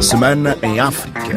Semana em África.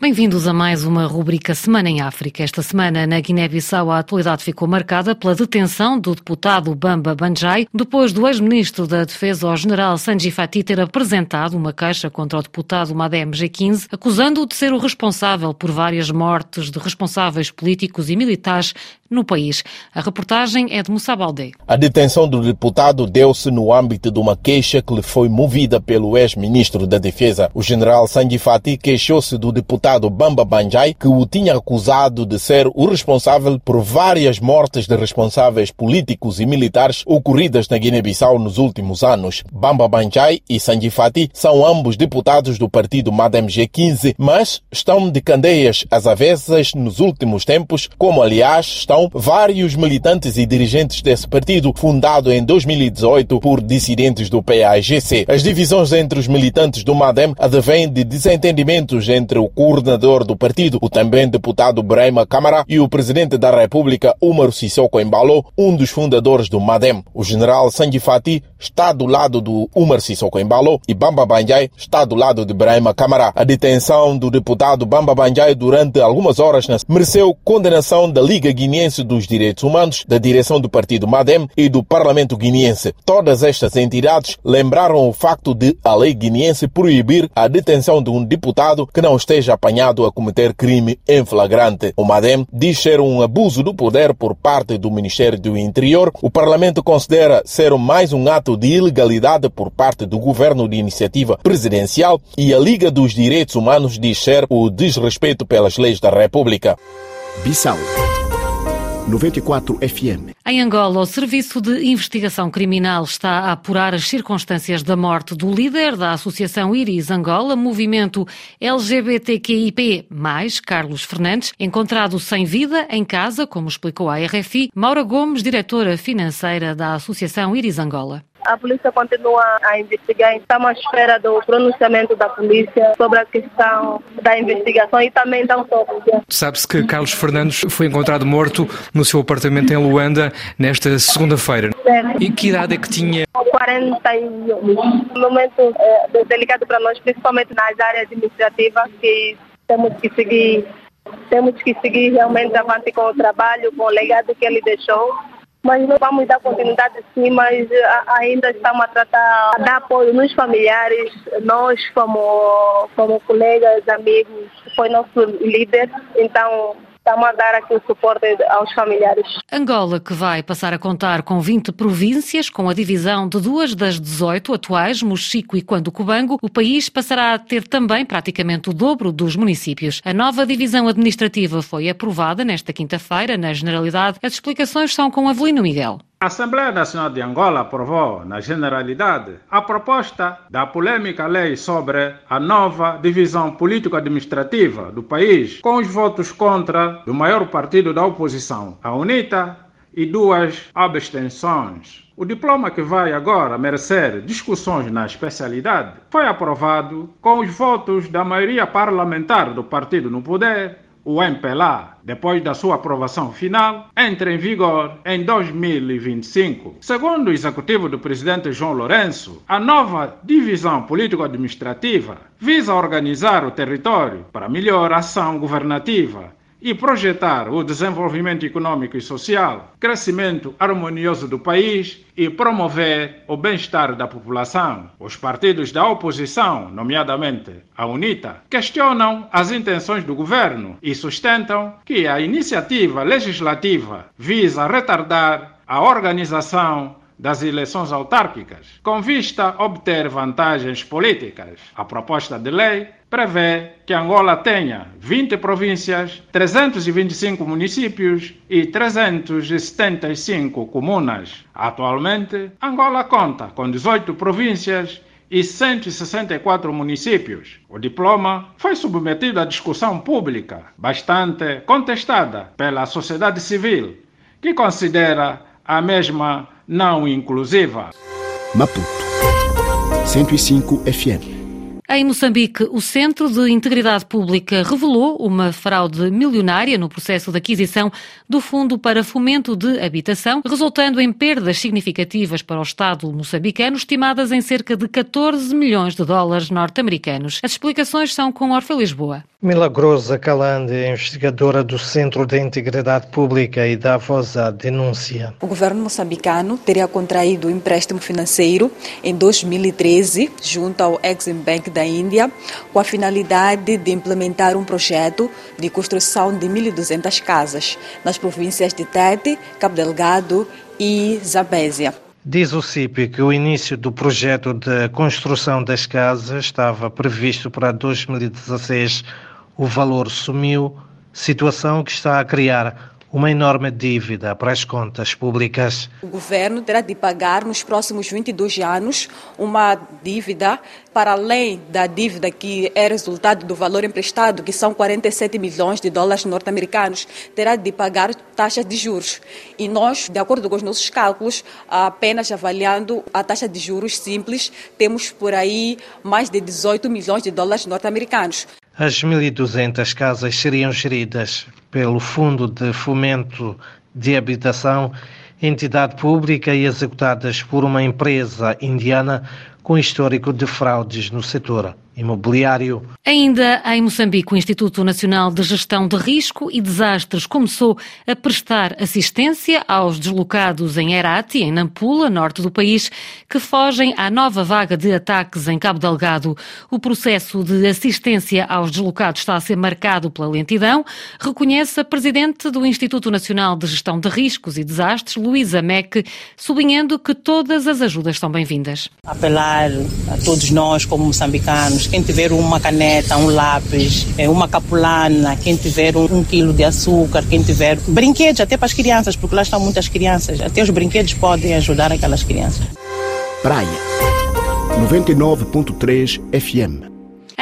Bem-vindos a mais uma rubrica Semana em África. Esta semana, na Guiné-Bissau, a atualidade ficou marcada pela detenção do deputado Bamba Banjai, depois do ex-ministro da Defesa, o general Sanji Fati, ter apresentado uma queixa contra o deputado Madem G15, acusando-o de ser o responsável por várias mortes de responsáveis políticos e militares no país. A reportagem é de Moussa Baldé. A detenção do deputado deu-se no âmbito de uma queixa que lhe foi movida pelo ex-ministro da Defesa. O general Sanji Fati queixou-se do deputado Bamba Banjai, que o tinha acusado de ser o responsável por várias mortes de responsáveis políticos e militares ocorridas na Guiné-Bissau nos últimos anos. Bamba Banjai e Sanji Fati são ambos deputados do partido Madem G15, mas estão de candeias às avessas nos últimos tempos, como aliás estão vários militantes e dirigentes desse partido, fundado em 2018 por dissidentes do PAGC. As divisões entre os militantes do MADEM advêm de desentendimentos entre o coordenador do partido, o também deputado Brahma Câmara, e o presidente da República, Umar Sissoko Embalo, um dos fundadores do MADEM. O general Sanji Fati está do lado do Umar Sissoko Embalo e Bamba Banjai está do lado de Brahma Câmara. A detenção do deputado Bamba Banjai durante algumas horas mereceu condenação da Liga Guineense dos Direitos Humanos, da direção do partido MADEM e do Parlamento guineense. Todas estas entidades lembraram o facto de a lei guineense proibir a detenção de um deputado que não esteja apanhado a cometer crime em flagrante. O MADEM diz ser um abuso do poder por parte do Ministério do Interior. O Parlamento considera ser mais um ato de ilegalidade por parte do governo de iniciativa presidencial e a Liga dos Direitos Humanos diz ser o desrespeito pelas leis da República. Bissau 94 FM. Em Angola, o Serviço de Investigação Criminal está a apurar as circunstâncias da morte do líder da Associação Iris Angola, movimento LGBTQIP+, Carlos Fernandes, encontrado sem vida em casa, como explicou a RFI, Maura Gomes, diretora financeira da Associação Iris Angola. A polícia continua a investigar. Estamos à espera do pronunciamento da polícia sobre a questão da investigação e também da autópsia. Sabe-se que Carlos Fernandes foi encontrado morto no seu apartamento em Luanda nesta segunda-feira. E que idade é que tinha? 41. Um momento é, delicado para nós, principalmente nas áreas administrativas, que temos que seguir temos que seguir realmente avante com o trabalho, com o legado que ele deixou mas não vamos dar continuidade sim, mas ainda estamos a tratar, a dar apoio nos familiares, nós como, como colegas, amigos, foi nosso líder, então estamos a dar aqui o suporte aos familiares. Angola, que vai passar a contar com 20 províncias, com a divisão de duas das 18 atuais, Mochico e Quando Cubango, o país passará a ter também praticamente o dobro dos municípios. A nova divisão administrativa foi aprovada nesta quinta-feira, na Generalidade. As explicações são com Avelino Miguel. A Assembleia Nacional de Angola aprovou, na generalidade, a proposta da polêmica lei sobre a nova divisão político-administrativa do país, com os votos contra do maior partido da oposição, a UNITA, e duas abstenções. O diploma que vai agora merecer discussões na especialidade foi aprovado com os votos da maioria parlamentar do partido no poder o MPLA, depois da sua aprovação final, entra em vigor em 2025. Segundo o executivo do presidente João Lourenço, a nova divisão político-administrativa visa organizar o território para melhor ação governativa e projetar o desenvolvimento econômico e social, crescimento harmonioso do país e promover o bem-estar da população. Os partidos da oposição, nomeadamente a UNITA, questionam as intenções do governo e sustentam que a iniciativa legislativa visa retardar a organização das eleições autárquicas, com vista a obter vantagens políticas. A proposta de lei prevê que Angola tenha 20 províncias, 325 municípios e 375 comunas. Atualmente, Angola conta com 18 províncias e 164 municípios. O diploma foi submetido à discussão pública, bastante contestada pela sociedade civil, que considera a mesma não inclusiva. Maputo 105 FM Em Moçambique, o Centro de Integridade Pública revelou uma fraude milionária no processo de aquisição do Fundo para Fomento de Habitação, resultando em perdas significativas para o Estado moçambicano, estimadas em cerca de 14 milhões de dólares norte-americanos. As explicações são com Orfe Lisboa. Milagrosa Calande, investigadora do Centro de Integridade Pública e da voz à denúncia. O governo moçambicano teria contraído um empréstimo financeiro em 2013 junto ao Exim Bank da Índia com a finalidade de implementar um projeto de construção de 1.200 casas nas províncias de Tete, Cabo Delgado e Zambésia. Diz o CIP que o início do projeto de construção das casas estava previsto para 2016 o valor sumiu, situação que está a criar uma enorme dívida para as contas públicas. O governo terá de pagar nos próximos 22 anos uma dívida para além da dívida que é resultado do valor emprestado, que são 47 milhões de dólares norte-americanos, terá de pagar taxas de juros. E nós, de acordo com os nossos cálculos, apenas avaliando a taxa de juros simples, temos por aí mais de 18 milhões de dólares norte-americanos. As 1.200 casas seriam geridas pelo Fundo de Fomento de Habitação, entidade pública e executadas por uma empresa indiana com histórico de fraudes no setor imobiliário. Ainda em Moçambique, o Instituto Nacional de Gestão de Risco e Desastres começou a prestar assistência aos deslocados em Herati, em Nampula, norte do país, que fogem à nova vaga de ataques em Cabo Delgado. O processo de assistência aos deslocados está a ser marcado pela lentidão, reconhece a presidente do Instituto Nacional de Gestão de Riscos e Desastres, Luísa Meck, sublinhando que todas as ajudas são bem-vindas. Apelar a todos nós, como moçambicanos, quem tiver uma caneta, um lápis, é, uma capulana, quem tiver um, um quilo de açúcar, quem tiver brinquedos até para as crianças, porque lá estão muitas crianças, até os brinquedos podem ajudar aquelas crianças. Praia 99.3 FM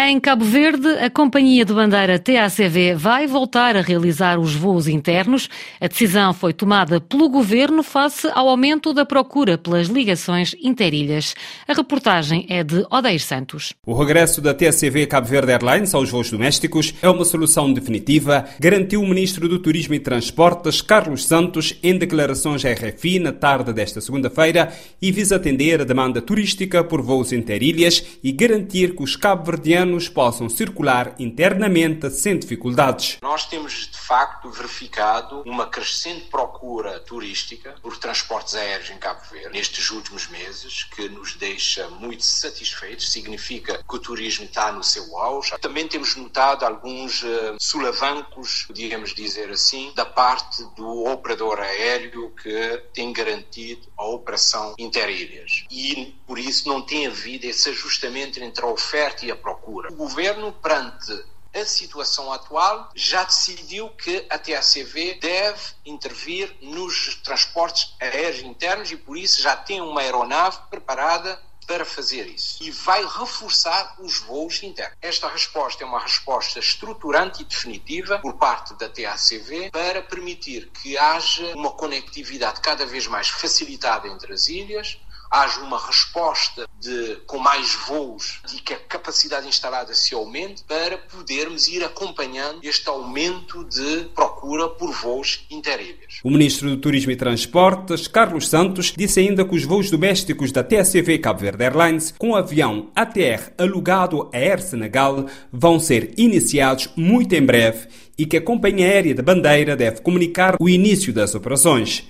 em Cabo Verde, a companhia de bandeira TACV vai voltar a realizar os voos internos. A decisão foi tomada pelo governo face ao aumento da procura pelas ligações interilhas. A reportagem é de Odeir Santos. O regresso da TACV Cabo Verde Airlines aos voos domésticos é uma solução definitiva, garantiu o ministro do Turismo e Transportes, Carlos Santos, em declarações à RFI na tarde desta segunda-feira e visa atender a demanda turística por voos interilhas e garantir que os cabo-verdianos possam circular internamente sem dificuldades. Nós temos de facto verificado uma crescente procura turística por transportes aéreos em Cabo Verde nestes últimos meses, que nos deixa muito satisfeitos, significa que o turismo está no seu auge. Também temos notado alguns uh, solavancos, podíamos dizer assim, da parte do operador aéreo que tem garantido a operação interilhas. E por isso não tem havido esse ajustamento entre a oferta e a procura. O governo, perante a situação atual, já decidiu que a TACV deve intervir nos transportes aéreos internos e, por isso, já tem uma aeronave preparada para fazer isso e vai reforçar os voos internos. Esta resposta é uma resposta estruturante e definitiva por parte da TACV para permitir que haja uma conectividade cada vez mais facilitada entre as ilhas, haja uma resposta de, com mais voos e que a capacidade instalada se aumente para podermos ir acompanhando este aumento de procura por voos interilhas. O ministro do Turismo e Transportes, Carlos Santos, disse ainda que os voos domésticos da TACV Cabo Verde Airlines com o avião ATR alugado à Air Senegal vão ser iniciados muito em breve e que a companhia aérea da bandeira deve comunicar o início das operações.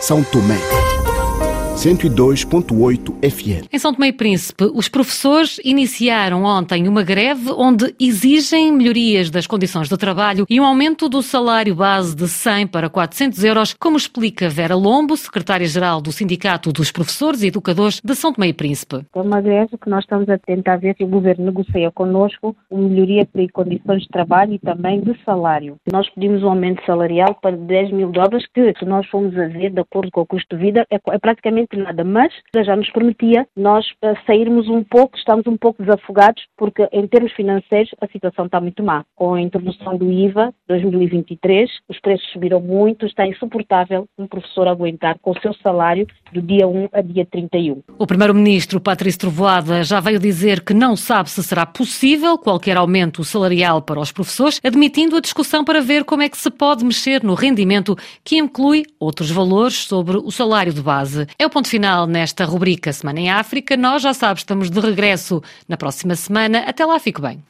São Tomé 102.8 FM. Em São Tomé e Príncipe, os professores iniciaram ontem uma greve onde exigem melhorias das condições de trabalho e um aumento do salário base de 100 para 400 euros, como explica Vera Lombo, secretária-geral do Sindicato dos Professores e Educadores de São Tomé e Príncipe. É uma greve que nós estamos a tentar ver se o governo negocia connosco uma melhoria de condições de trabalho e também de salário. Nós pedimos um aumento salarial para 10 mil dólares, que se nós formos a ver, de acordo com o custo de vida, é, é praticamente promete nada, mas já nos prometia nós uh, sairmos um pouco, estamos um pouco desafogados, porque em termos financeiros a situação está muito má. Com a introdução do IVA 2023, os preços subiram muito, está insuportável um professor aguentar com o seu salário do dia 1 a dia 31. O primeiro-ministro Patrício Trovoada já veio dizer que não sabe se será possível qualquer aumento salarial para os professores, admitindo a discussão para ver como é que se pode mexer no rendimento, que inclui outros valores sobre o salário de base. É o ponto final nesta rubrica Semana em África. Nós, já sabes, estamos de regresso na próxima semana. Até lá, fique bem.